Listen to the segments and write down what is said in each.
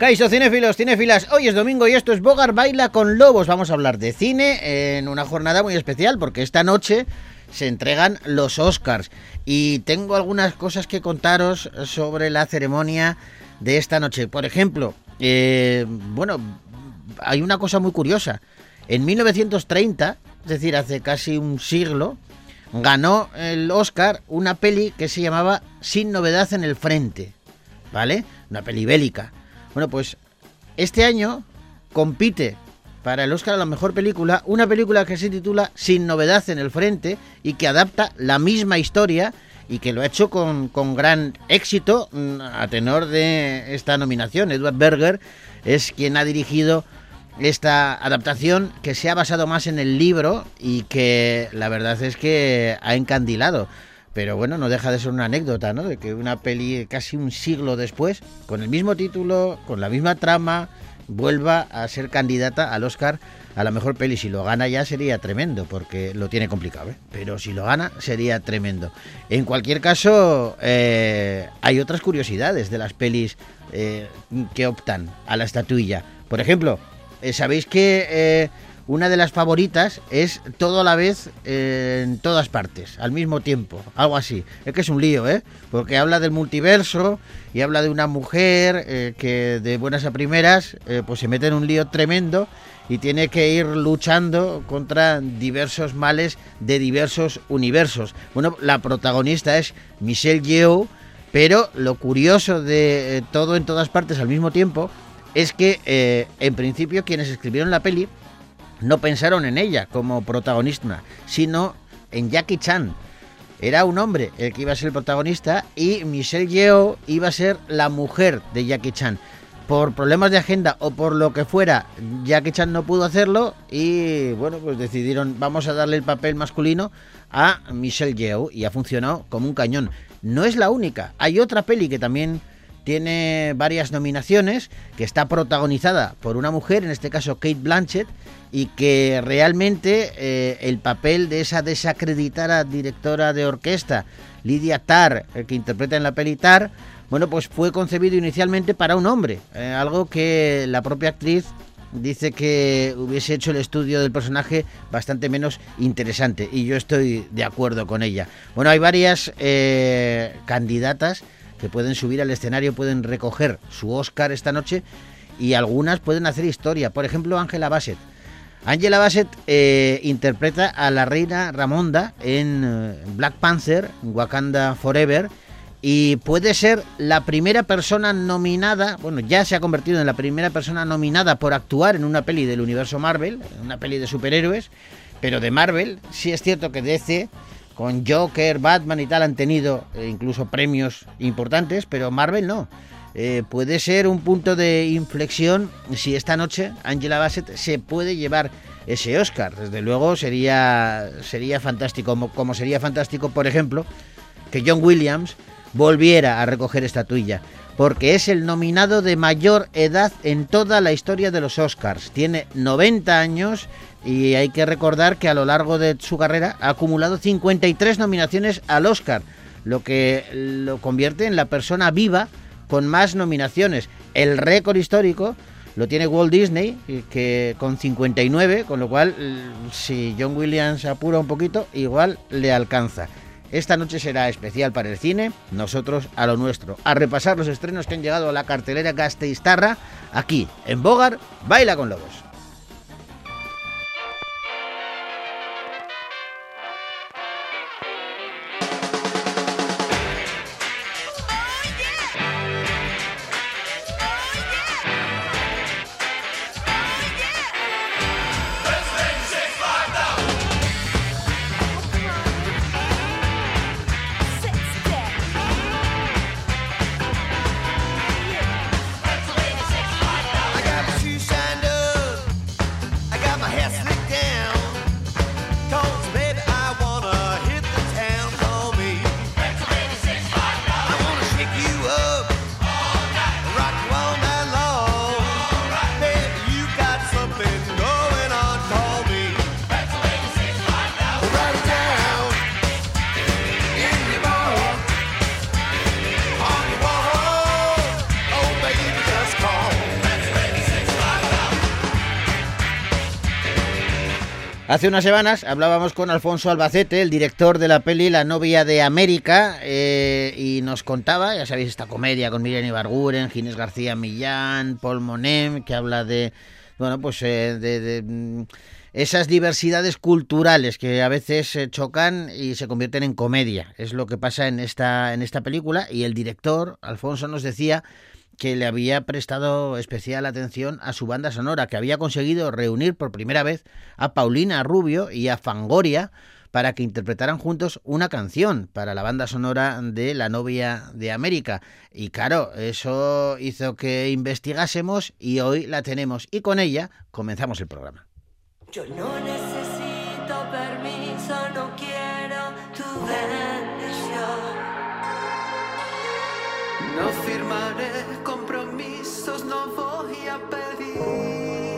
Caiso, cinéfilos, cinéfilas, hoy es domingo y esto es Bogar Baila con Lobos. Vamos a hablar de cine en una jornada muy especial porque esta noche se entregan los Oscars y tengo algunas cosas que contaros sobre la ceremonia de esta noche. Por ejemplo, eh, bueno, hay una cosa muy curiosa. En 1930, es decir, hace casi un siglo, ganó el Oscar una peli que se llamaba Sin novedad en el frente, ¿vale? Una peli bélica. Bueno, pues este año compite para el Oscar a la mejor película una película que se titula Sin novedad en el frente y que adapta la misma historia y que lo ha hecho con, con gran éxito mm, a tenor de esta nominación. Edward Berger es quien ha dirigido esta adaptación que se ha basado más en el libro y que la verdad es que ha encandilado. Pero bueno, no deja de ser una anécdota, ¿no? De que una peli casi un siglo después, con el mismo título, con la misma trama, vuelva a ser candidata al Oscar a la mejor peli. Si lo gana ya sería tremendo, porque lo tiene complicado, ¿eh? Pero si lo gana sería tremendo. En cualquier caso, eh, hay otras curiosidades de las pelis eh, que optan a la estatuilla. Por ejemplo, eh, ¿sabéis que una de las favoritas es todo a la vez eh, en todas partes, al mismo tiempo, algo así. Es que es un lío, ¿eh? Porque habla del multiverso y habla de una mujer eh, que de buenas a primeras eh, pues se mete en un lío tremendo y tiene que ir luchando contra diversos males de diversos universos. Bueno, la protagonista es Michelle Yeoh, pero lo curioso de todo en todas partes al mismo tiempo es que en principio quienes escribieron la peli no pensaron en ella como protagonista, sino en Jackie Chan. Era un hombre el que iba a ser el protagonista y Michelle Yeoh iba a ser la mujer de Jackie Chan. Por problemas de agenda o por lo que fuera, Jackie Chan no pudo hacerlo y bueno, pues decidieron vamos a darle el papel masculino a Michelle Yeoh y ha funcionado como un cañón. No es la única, hay otra peli que también tiene varias nominaciones, que está protagonizada por una mujer, en este caso Kate Blanchett, y que realmente eh, el papel de esa desacreditada directora de orquesta, Lydia Tarr, eh, que interpreta en la peli Tar, bueno, pues fue concebido inicialmente para un hombre, eh, algo que la propia actriz dice que hubiese hecho el estudio del personaje bastante menos interesante y yo estoy de acuerdo con ella. Bueno, hay varias candidatas que pueden subir al escenario, pueden recoger su Oscar esta noche y algunas pueden hacer historia. Por ejemplo, Angela Bassett Angela Bassett eh, interpreta a la reina Ramonda en eh, Black Panther, Wakanda Forever, y puede ser la primera persona nominada, bueno, ya se ha convertido en la primera persona nominada por actuar en una peli del universo Marvel, una peli de superhéroes, pero de Marvel, sí es cierto que DC, con Joker, Batman y tal, han tenido eh, incluso premios importantes, pero Marvel no. Eh, puede ser un punto de inflexión si esta noche Angela Bassett se puede llevar ese Oscar. Desde luego sería, sería fantástico, como, como sería fantástico, por ejemplo, que John Williams volviera a recoger esta tuya, porque es el nominado de mayor edad en toda la historia de los Oscars. Tiene 90 años y hay que recordar que a lo largo de su carrera ha acumulado 53 nominaciones al Oscar, lo que lo convierte en la persona viva con más nominaciones. El récord histórico lo tiene Walt Disney, que con 59, con lo cual si John Williams apura un poquito, igual le alcanza. Esta noche será especial para el cine, nosotros a lo nuestro, a repasar los estrenos que han llegado a la cartelera Gasteiztarra, aquí en Bogar, Baila con Lobos. Hace unas semanas hablábamos con Alfonso Albacete, el director de la peli La novia de América, eh, y nos contaba, ya sabéis, esta comedia con Miriam Ibarguren, Ginés García Millán, Paul Monem, que habla de, bueno, pues eh, de, mm, esas diversidades culturales que a veces chocan y se convierten en comedia. Es lo que pasa en esta, en esta película y el director, Alfonso, nos decía que le había prestado especial atención a su banda sonora, que había conseguido reunir por primera vez a Paulina Rubio y a Fangoria para que interpretaran juntos una canción para la banda sonora de La novia de América. Y claro, eso hizo que investigásemos y hoy la tenemos y con ella comenzamos el programa. Yo no necesito No firmaré no voy a pedir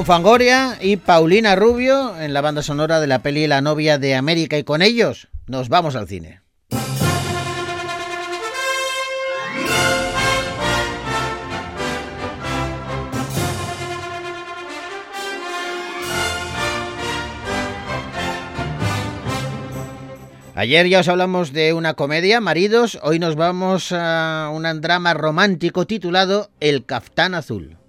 Son Fangoria y Paulina Rubio en la banda sonora de la peli La novia de América y con ellos nos vamos al cine. Ayer ya os hablamos de una comedia, Maridos, hoy nos vamos a un drama romántico titulado El Caftán Azul.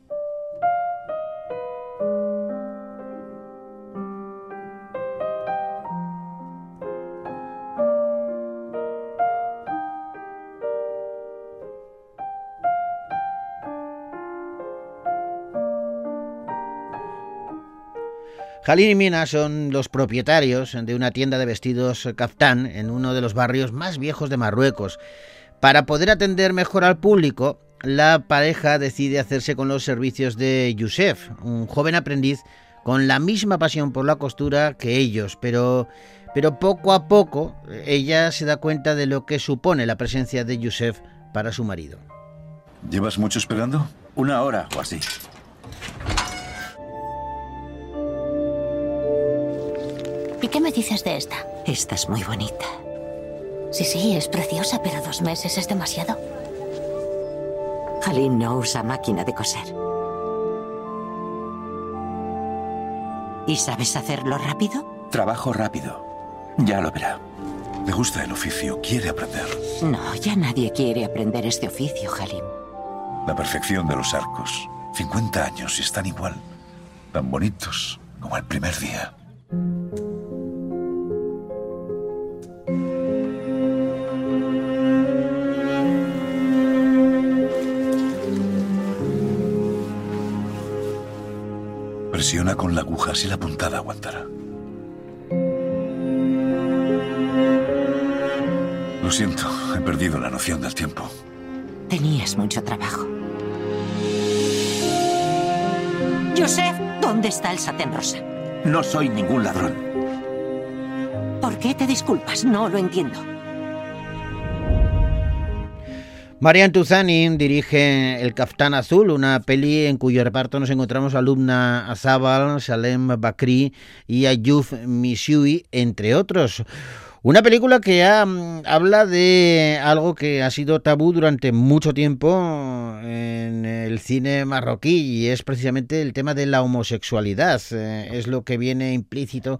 Jalín y Mina son los propietarios de una tienda de vestidos Caftán en uno de los barrios más viejos de Marruecos. Para poder atender mejor al público, la pareja decide hacerse con los servicios de Yusef, un joven aprendiz con la misma pasión por la costura que ellos, pero, pero poco a poco ella se da cuenta de lo que supone la presencia de Yusef para su marido. ¿Llevas mucho esperando? Una hora o así. ¿Y qué me dices de esta? Esta es muy bonita. Sí, sí, es preciosa, pero dos meses es demasiado. Halim no usa máquina de coser. ¿Y sabes hacerlo rápido? Trabajo rápido. Ya lo verá. Le gusta el oficio, quiere aprender. No, ya nadie quiere aprender este oficio, Halim. La perfección de los arcos. 50 años y están igual. Tan bonitos como el primer día. Presiona con la aguja si la puntada aguantará. Lo siento, he perdido la noción del tiempo. Tenías mucho trabajo. Joseph, ¿dónde está el satén rosa? No soy ningún ladrón. ¿Por qué te disculpas? No lo entiendo. Marian Tuzani dirige El Caftán Azul, una peli en cuyo reparto nos encontramos a Azabal, Salem Bakri y Ayuf Mishui, entre otros. Una película que ha, habla de algo que ha sido tabú durante mucho tiempo en el cine marroquí y es precisamente el tema de la homosexualidad. Eh, es lo que viene implícito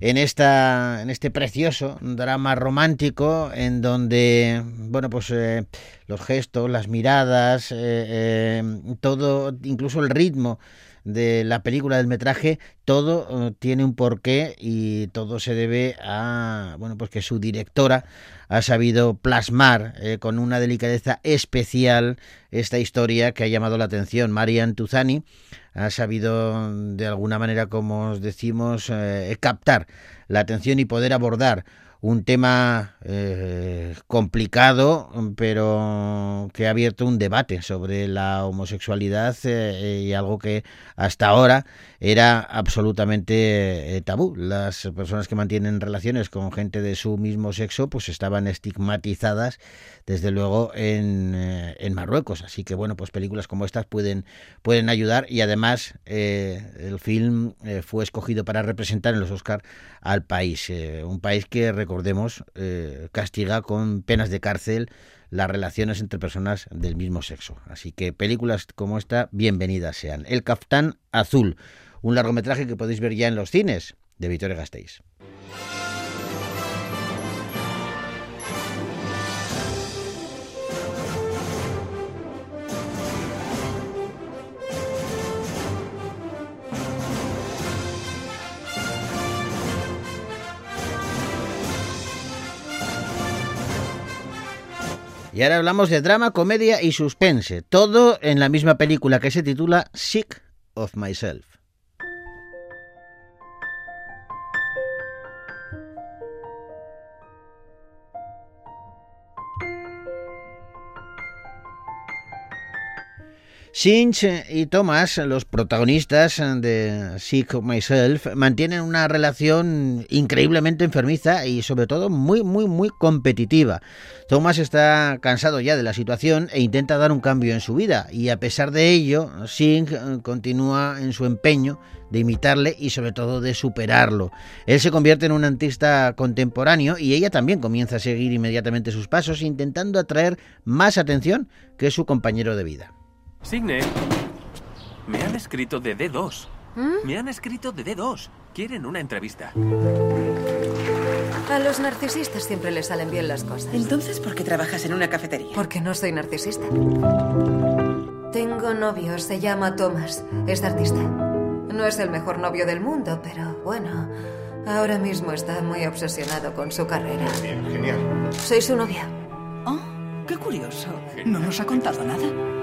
en esta en este precioso drama romántico en donde bueno pues eh, los gestos las miradas eh, eh, todo incluso el ritmo de la película del metraje todo eh, tiene un porqué y todo se debe a bueno pues que su directora ha sabido plasmar eh, con una delicadeza especial esta historia que ha llamado la atención. Marian Tuzani ha sabido de alguna manera como os decimos eh, captar la atención y poder abordar un tema eh, complicado, pero que ha abierto un debate sobre la homosexualidad eh, y algo que hasta ahora era absolutamente eh, tabú. Las personas que mantienen relaciones con gente de su mismo sexo pues estaban estigmatizadas desde luego en, en Marruecos. Así que bueno, pues películas como estas pueden, pueden ayudar y además el film fue escogido para representar en los Oscar al país. Un país que, recordemos, eh, castiga con penas de cárcel las relaciones entre personas del mismo sexo. Así que películas como esta, bienvenidas sean. El Caftán Azul, un largometraje que podéis ver ya en los cines de Victoria Gasteiz. Y ahora hablamos de drama, comedia y suspense. Todo en la misma película que se titula Sick of Myself. Sinch y Thomas, los protagonistas de Sick Myself, mantienen una relación increíblemente enfermiza y sobre todo muy, muy, muy competitiva. Thomas está cansado ya de la situación e intenta dar un cambio en su vida y a pesar de ello, Singh eh, continúa en su empeño de imitarle y sobre todo de superarlo. Él se convierte en un artista contemporáneo y ella también comienza a seguir inmediatamente sus pasos intentando atraer más atención que su compañero de vida. Signe, me han escrito de D2. Me han escrito de D2. Quieren una entrevista. A los narcisistas siempre les salen bien las cosas. Entonces, ¿por qué trabajas en una cafetería? Porque no soy narcisista. Tengo novio, se llama Thomas. Es artista. No es el mejor novio del mundo, pero bueno, ahora mismo está muy obsesionado con su carrera. Bien, genial. Soy su novia. Oh, qué curioso. No nos ha contado nada.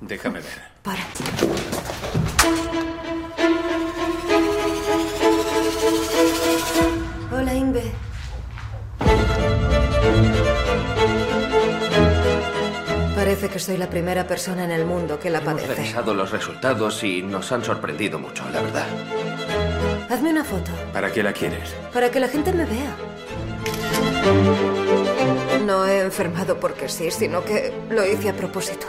Déjame ver. Para. Hola, Inve. Parece que soy la primera persona en el mundo que la padece. Hemos revisado los resultados y nos han sorprendido mucho, la verdad. Hazme una foto. ¿Para qué la quieres? Para que la gente me vea. No he enfermado porque sí, sino que lo hice a propósito.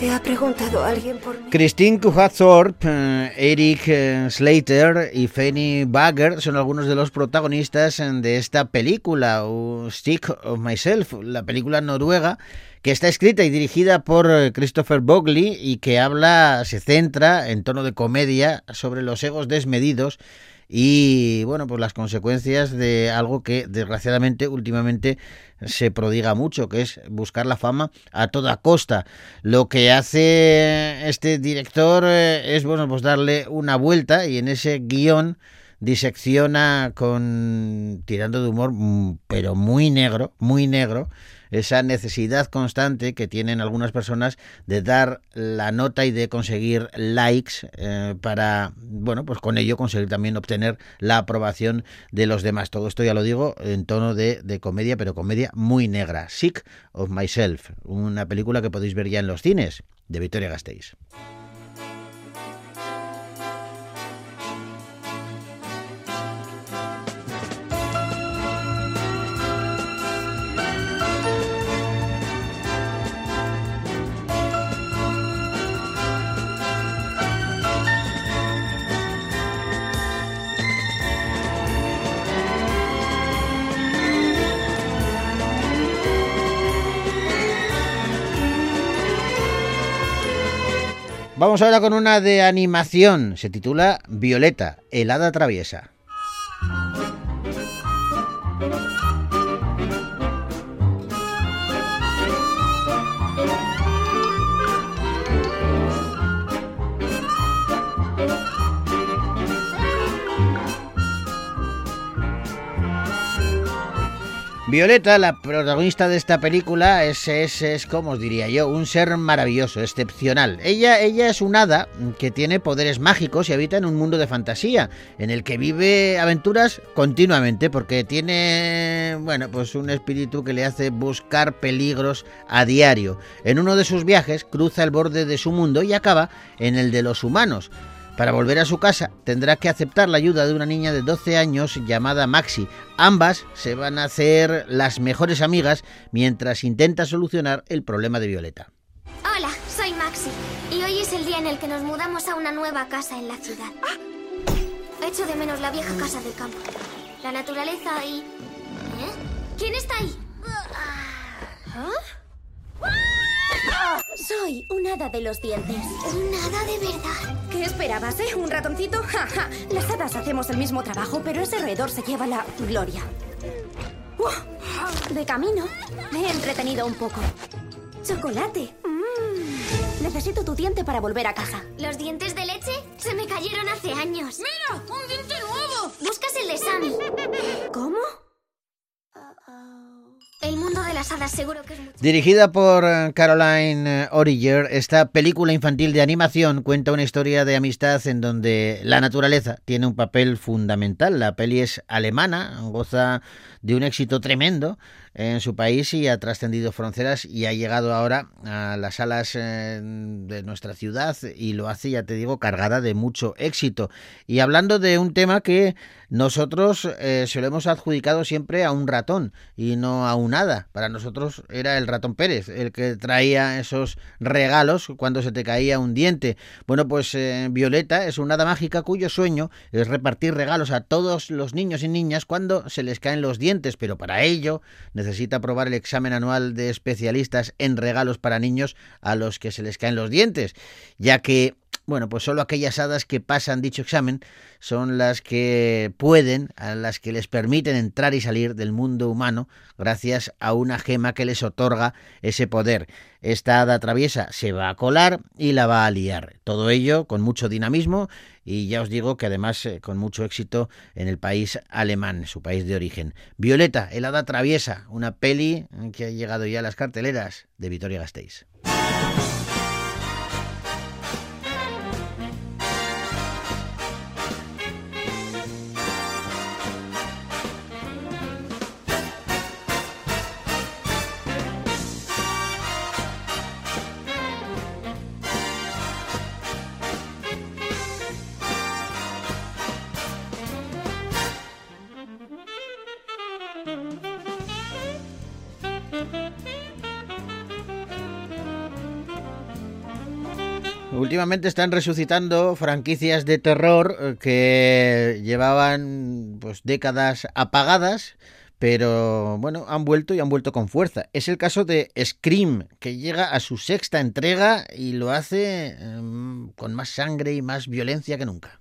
¿Te ha preguntado alguien por mí? Christine Kuhathorp, eh, Eric eh, Slater y Fanny Bagger son algunos de los protagonistas eh, de esta película, Stick of Myself, la película noruega que está escrita y dirigida por Christopher Bogley y que habla, se centra en tono de comedia sobre los egos desmedidos y bueno, pues las consecuencias de algo que desgraciadamente últimamente se prodiga mucho, que es buscar la fama a toda costa. Lo que hace este director eh, es bueno, pues darle una vuelta y en ese guion disecciona con tirando de humor, mm, pero muy negro, muy negro, esa necesidad constante que tienen algunas personas de dar la nota y de conseguir likes eh, para, bueno, pues con ello conseguir también obtener la aprobación de los demás. Todo esto ya lo digo en tono de, de comedia, pero comedia muy negra. Sick of Myself, una película que podéis ver ya en los cines de Victoria Gasteiz. Vamos ahora con una de animación. Se titula Violeta, el hada traviesa. Violeta, la protagonista de esta película, es, es, es, como os diría yo, un ser maravilloso, excepcional. Ella, ella es un hada que tiene poderes mágicos y habita en un mundo de fantasía, en el que vive aventuras continuamente, porque tiene, bueno, pues un espíritu que le hace buscar peligros a diario. En uno de sus viajes cruza el borde de su mundo y acaba en el de los humanos. Para volver a su casa tendrá que aceptar la ayuda de una niña de 12 años llamada Maxi. Ambas se van a hacer las mejores amigas mientras intenta solucionar el problema de Violeta. Hola, soy Maxi y hoy es el día en el que nos mudamos a una nueva casa en la ciudad. Echo de menos la vieja casa del campo, la naturaleza y... ¿Eh? ¿Quién está ahí? ¿Ah? Soy un hada de los dientes. ¿Un hada de verdad? ¿Qué esperabas, eh? ¿Un ratoncito? Ja, ja. Las hadas hacemos el mismo trabajo, pero ese roedor se lleva la gloria. Uh, de camino, me he entretenido un poco. ¡Chocolate! Mm. Necesito tu diente para volver a casa. ¿Los dientes de leche? Se me cayeron hace años. ¡Mira! ¡Un diente nuevo! Buscas el de Sammy. ¿Cómo? Dirigida por eh, Caroline eh, Origer, esta película infantil de animación cuenta una historia de amistad en donde la naturaleza tiene un papel fundamental. La peli es alemana, goza de un éxito tremendo en su país y ha trascendido fronteras y ha llegado ahora a las salas eh, de nuestra ciudad y lo hace, ya te digo, cargada de mucho éxito. Y hablando de un tema que nosotros eh, se lo hemos adjudicado siempre a un ratón y no a un hada. Para nosotros era el ratón Pérez el que traía esos regalos cuando se te caía un diente. Bueno, pues eh, Violeta es una hada mágica cuyo sueño es repartir regalos a todos los niños y niñas cuando se les caen los dientes, pero para ello necesita aprobar el examen anual de especialistas en regalos para niños a los que se les caen los dientes, ya que bueno, pues solo aquellas hadas que pasan dicho examen son las que pueden, a las que les permiten entrar y salir del mundo humano gracias a una gema que les otorga ese poder. Esta hada traviesa se va a colar y la va a liar. Todo ello con mucho dinamismo y ya os digo que además eh, con mucho éxito en el país alemán, su país de origen. Violeta, el hada traviesa, una peli que ha llegado ya a las carteleras de Vitoria Gasteiz. Últimamente están resucitando franquicias de terror eh, que llevaban pues décadas apagadas, pero bueno, han vuelto y han vuelto con fuerza. Es el caso de Scream, que llega a su sexta entrega y lo hace em, con más sangre y más violencia que nunca.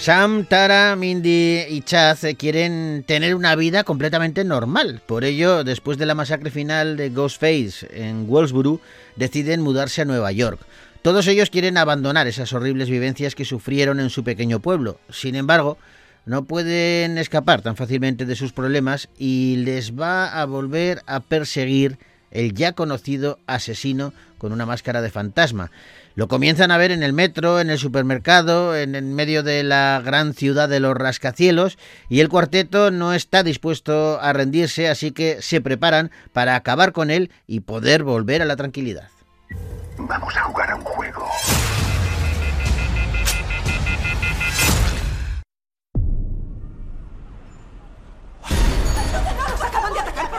Sam, Tara, Mindy y Chaz quieren tener una vida completamente normal. Por ello, después de la masacre final de Ghostface en Wolfsboro, deciden mudarse a Nueva York. Todos ellos quieren abandonar esas horribles vivencias que sufrieron en su pequeño pueblo. Sin embargo, no pueden escapar tan fácilmente de sus problemas y les va a volver a perseguir el ya conocido asesino con una máscara de fantasma. Lo comienzan a ver en el metro, en el supermercado, en, en medio de la gran ciudad de los rascacielos y el cuarteto no está dispuesto a rendirse, así que se preparan para acabar con él y poder volver a la tranquilidad. Vamos a jugar a un juego. ¡Acaban de atacar,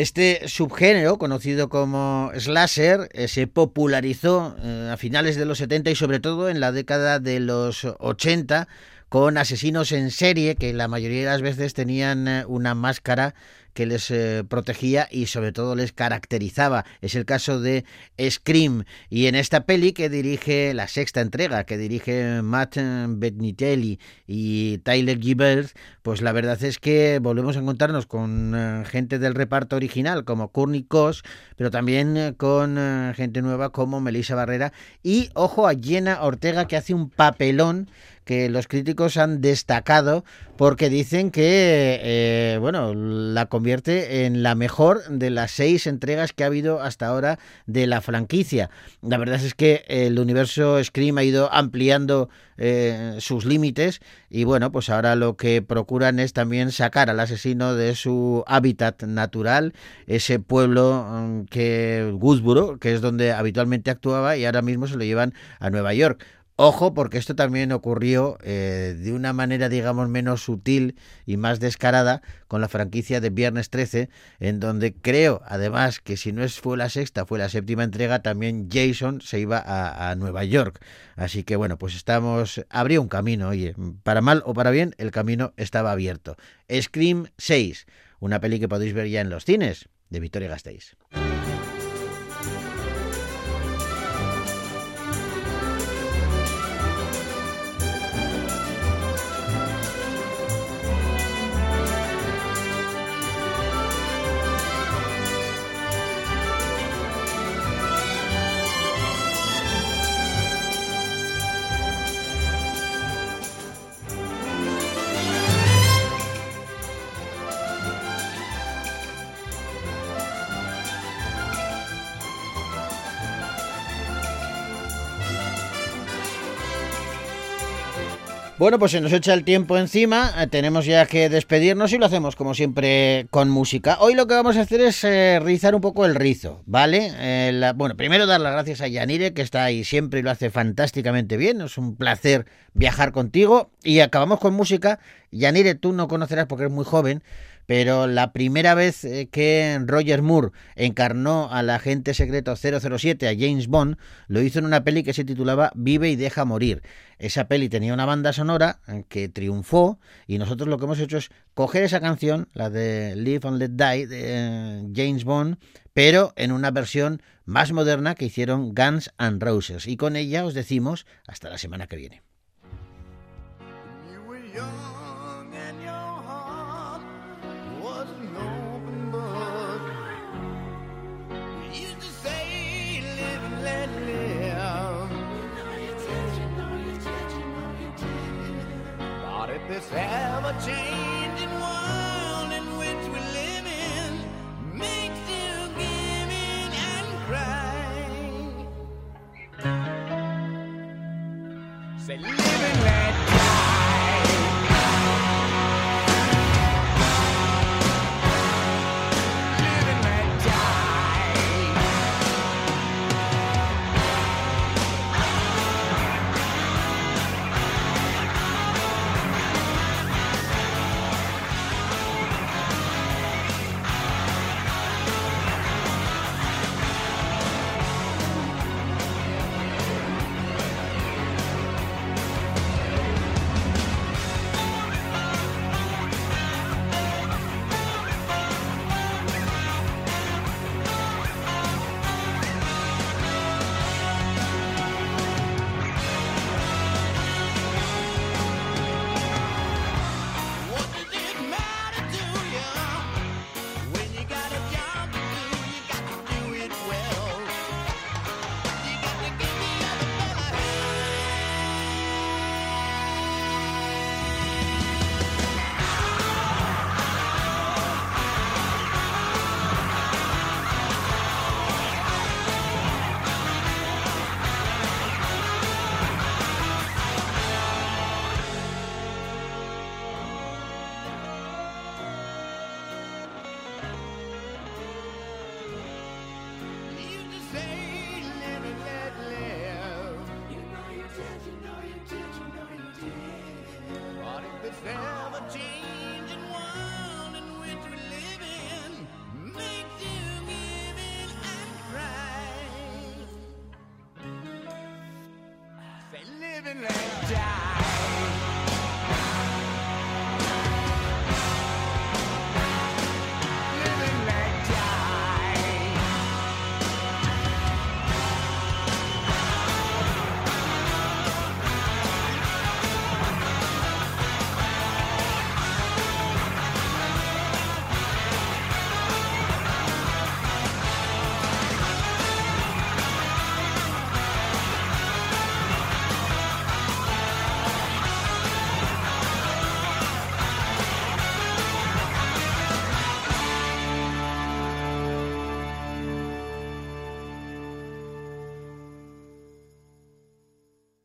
Este subgénero, conocido como slasher, eh, se popularizó eh, a finales de los 70 y sobre todo en la década de los 80 con asesinos en serie que la mayoría de las veces tenían eh, una máscara que les eh, protegía y sobre todo les caracterizaba. Es el caso de Scream. Y en esta peli que dirige la sexta entrega, que dirige Matt Bettinelli y Tyler Gibbers, pues la verdad es que volvemos a encontrarnos con eh, gente del reparto original como Courtney Cos, pero también eh, con gente nueva como Melissa Barrera y ojo a Jenna Ortega que hace un papelón que los críticos han destacado porque dicen que eh, bueno la convierte en la mejor de las seis entregas que ha habido hasta ahora de la franquicia. La verdad es que el universo Scream ha ido ampliando eh, sus límites y bueno pues ahora lo que procuran es también sacar al asesino de su hábitat natural, ese pueblo mm, que Woodsboro, que es donde habitualmente actuaba y ahora mismo se lo llevan a Nueva York. Ojo, porque esto también ocurrió eh, de una manera, digamos, menos sutil y más descarada con la franquicia de Viernes 13, en donde creo, además, que si no es, fue la sexta, fue la séptima entrega, también Jason se iba a, Nueva York. Así que bueno, pues estamos, habría un camino, oye, para mal o para bien, el camino estaba abierto. Scream 6, una peli que podéis ver ya en los cines de Victoria Gasteiz. Bueno, pues se nos echa el tiempo encima, eh, tenemos ya que despedirnos y lo hacemos como siempre con música. Hoy lo que vamos a hacer es eh, rizar un poco el rizo, ¿vale? Eh, bueno, primero dar las gracias a Yanire, que está ahí siempre y lo hace fantásticamente bien, es un placer viajar contigo. Y acabamos con música. Yanire, tú no conocerás porque eres muy joven, pero la primera vez eh, que Roger Moore encarnó al agente secreto 007, a James Bond, lo hizo en una peli que se titulaba Vive y deja morir. Esa peli tenía una banda sonora eh, que triunfó y nosotros lo que hemos hecho es coger esa canción, la de Live and Let Die de eh, James Bond, pero en una versión más moderna que hicieron Guns and Roses. Y con ella os decimos hasta la semana que viene. this amateur.